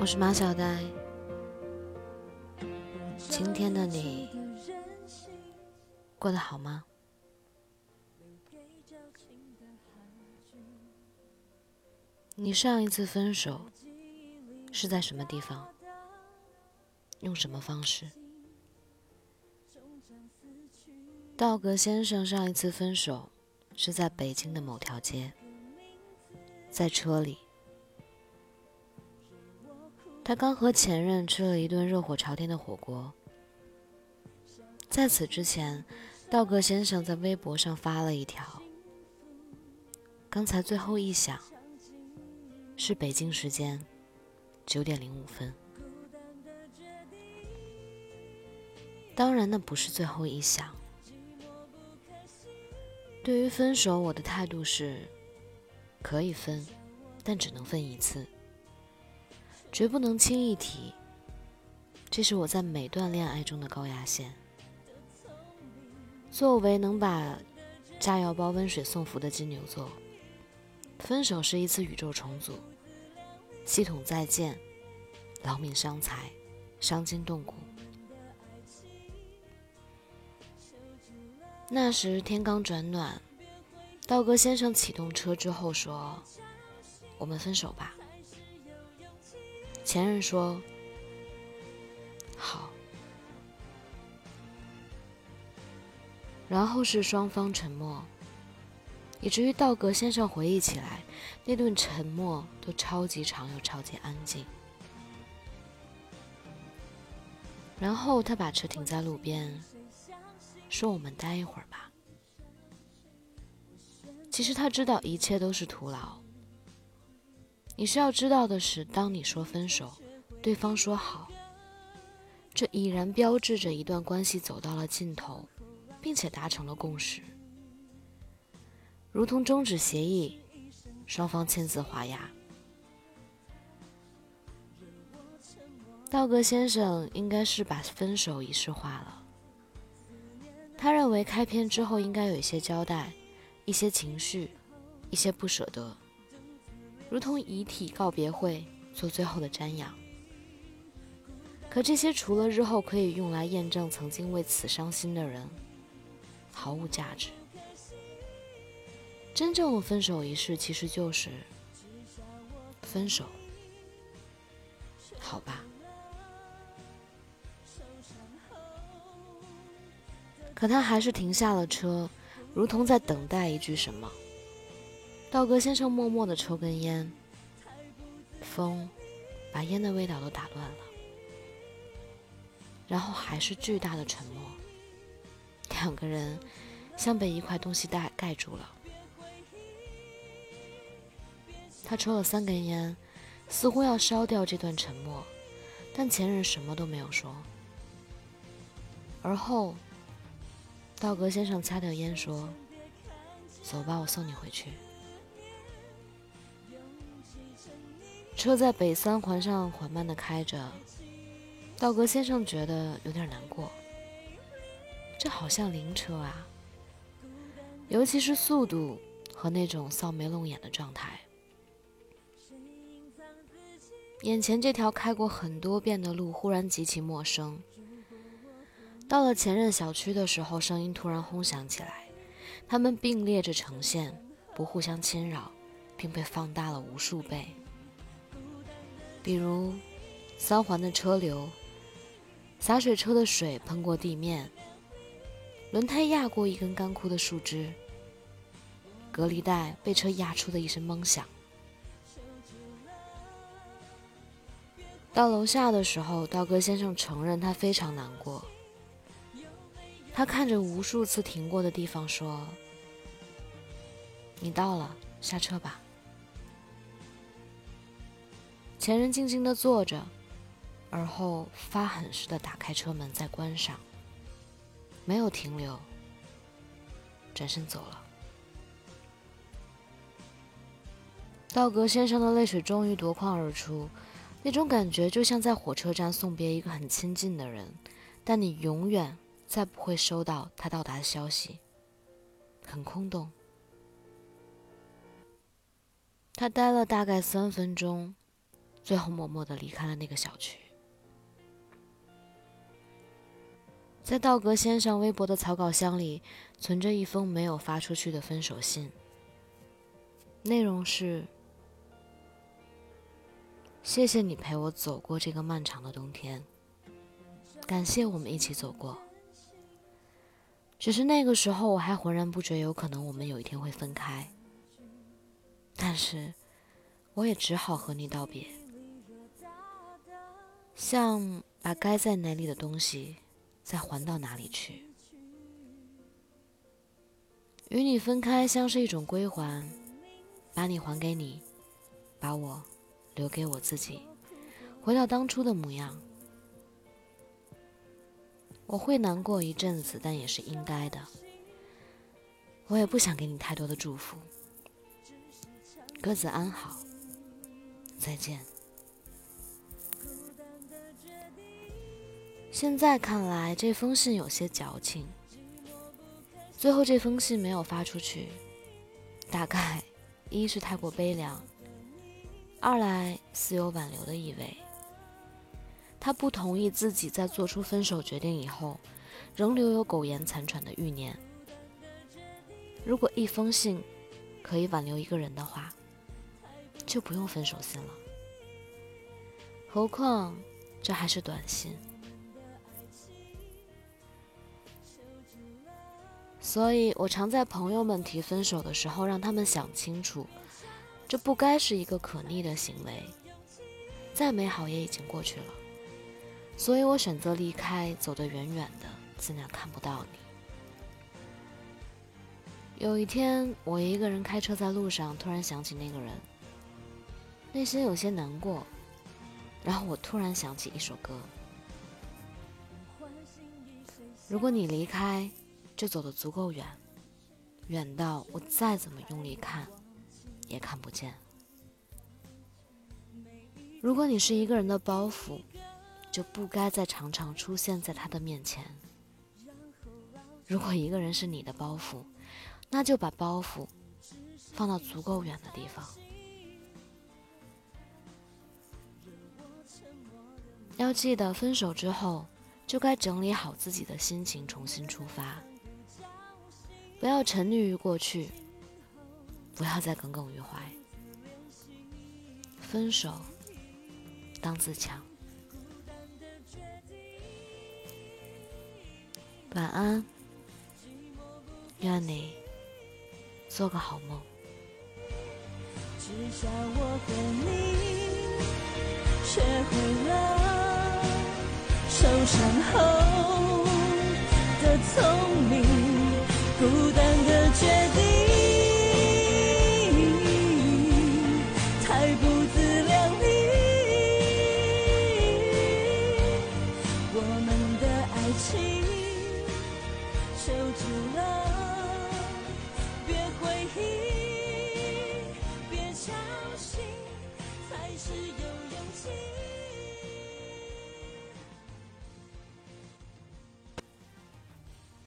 我是马小呆。今天的你过得好吗？你上一次分手是在什么地方？用什么方式？道格先生上一次分手是在北京的某条街，在车里。他刚和前任吃了一顿热火朝天的火锅。在此之前，道格先生在微博上发了一条：“刚才最后一响，是北京时间九点零五分。当然，那不是最后一响。对于分手，我的态度是：可以分，但只能分一次。”绝不能轻易提，这是我在每段恋爱中的高压线。作为能把炸药包温水送服的金牛座，分手是一次宇宙重组，系统再见，劳民伤财，伤筋动骨。那时天刚转暖，道格先生启动车之后说：“我们分手吧。”前任说：“好。”然后是双方沉默，以至于道格先生回忆起来，那顿沉默都超级长又超级安静。然后他把车停在路边，说：“我们待一会儿吧。”其实他知道一切都是徒劳。你需要知道的是，当你说分手，对方说好，这已然标志着一段关系走到了尽头，并且达成了共识，如同终止协议，双方签字画押。道格先生应该是把分手仪式化了，他认为开篇之后应该有一些交代，一些情绪，一些不舍得。如同遗体告别会做最后的瞻仰，可这些除了日后可以用来验证曾经为此伤心的人，毫无价值。真正的分手仪式其实就是分手，好吧？可他还是停下了车，如同在等待一句什么。道格先生默默地抽根烟，风把烟的味道都打乱了，然后还是巨大的沉默。两个人像被一块东西盖盖住了。他抽了三根烟，似乎要烧掉这段沉默，但前任什么都没有说。而后，道格先生掐掉烟说：“走吧，我送你回去。”车在北三环上缓慢地开着，道格先生觉得有点难过。这好像灵车啊，尤其是速度和那种扫眉弄眼的状态。眼前这条开过很多遍的路忽然极其陌生。到了前任小区的时候，声音突然轰响起来，他们并列着呈现，不互相侵扰，并被放大了无数倍。比如，三环的车流，洒水车的水喷过地面，轮胎压过一根干枯的树枝，隔离带被车压出的一声闷响。到楼下的时候，道格先生承认他非常难过。他看着无数次停过的地方说：“你到了，下车吧。”前人静静地坐着，而后发狠似的打开车门，再关上，没有停留，转身走了。道格先生的泪水终于夺眶而出，那种感觉就像在火车站送别一个很亲近的人，但你永远再不会收到他到达的消息，很空洞。他待了大概三分钟。最后默默的离开了那个小区。在道格先生微博的草稿箱里，存着一封没有发出去的分手信。内容是：谢谢你陪我走过这个漫长的冬天，感谢我们一起走过。只是那个时候我还浑然不觉有可能我们有一天会分开，但是我也只好和你道别，像把该在哪里的东西再还到哪里去。与你分开像是一种归还，把你还给你，把我留给我自己，回到当初的模样。我会难过一阵子，但也是应该的。我也不想给你太多的祝福。各自安好，再见。现在看来，这封信有些矫情。最后这封信没有发出去，大概一是太过悲凉，二来似有挽留的意味。他不同意自己在做出分手决定以后，仍留有苟延残喘的欲念。如果一封信可以挽留一个人的话，就不用分手信了。何况这还是短信。所以我常在朋友们提分手的时候，让他们想清楚，这不该是一个可逆的行为。再美好也已经过去了。所以我选择离开，走得远远的，尽量看不到你。有一天，我一个人开车在路上，突然想起那个人，内心有些难过。然后我突然想起一首歌：如果你离开，就走得足够远，远到我再怎么用力看，也看不见。如果你是一个人的包袱。就不该再常常出现在他的面前。如果一个人是你的包袱，那就把包袱放到足够远的地方。要记得，分手之后就该整理好自己的心情，重新出发。不要沉溺于过去，不要再耿耿于怀。分手，当自强。晚安，愿你做个好梦。只想我和你学会了受伤后的聪明，孤单的决定，太不自量力。我们的爱情，受住了，别回忆，别伤心，才是有勇气。